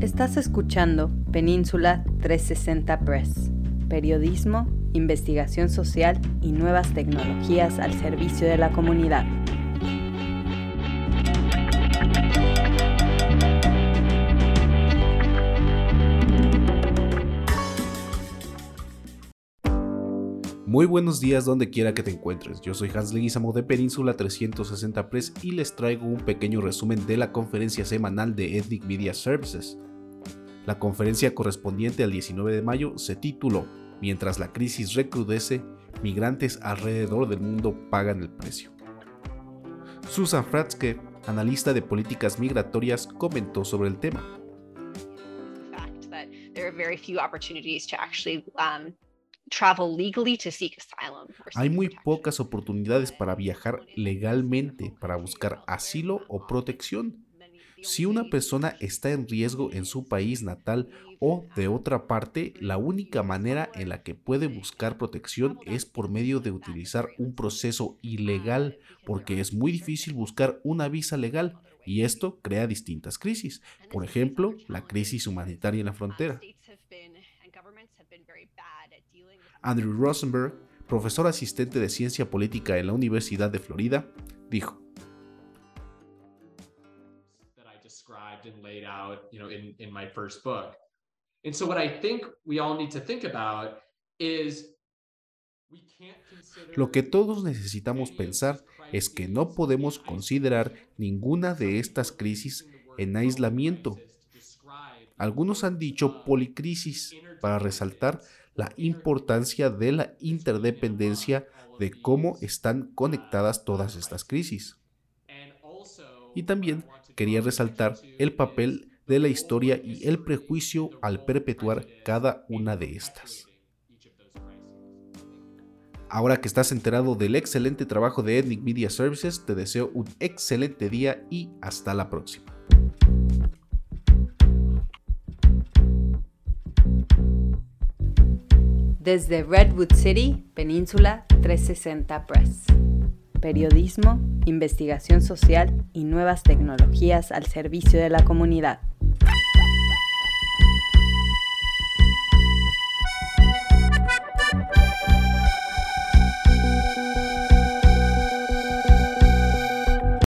Estás escuchando Península 360 Press, periodismo, investigación social y nuevas tecnologías al servicio de la comunidad. Muy buenos días donde quiera que te encuentres. Yo soy Hans Leguizamo de Península 360 Press y les traigo un pequeño resumen de la conferencia semanal de Ethnic Media Services. La conferencia correspondiente al 19 de mayo se tituló Mientras la crisis recrudece, migrantes alrededor del mundo pagan el precio. Susan Fratzke, analista de políticas migratorias, comentó sobre el tema. Hay muy pocas oportunidades para viajar legalmente para buscar asilo o protección. Si una persona está en riesgo en su país natal o de otra parte, la única manera en la que puede buscar protección es por medio de utilizar un proceso ilegal, porque es muy difícil buscar una visa legal y esto crea distintas crisis. Por ejemplo, la crisis humanitaria en la frontera. Andrew Rosenberg, profesor asistente de ciencia política en la Universidad de Florida, dijo, Lo que todos necesitamos pensar es que no podemos considerar ninguna de estas crisis en aislamiento. Algunos han dicho policrisis para resaltar la importancia de la interdependencia de cómo están conectadas todas estas crisis. Y también quería resaltar el papel de la historia y el prejuicio al perpetuar cada una de estas. Ahora que estás enterado del excelente trabajo de Ethnic Media Services, te deseo un excelente día y hasta la próxima. Desde Redwood City, Península 360 Press. Periodismo, investigación social y nuevas tecnologías al servicio de la comunidad.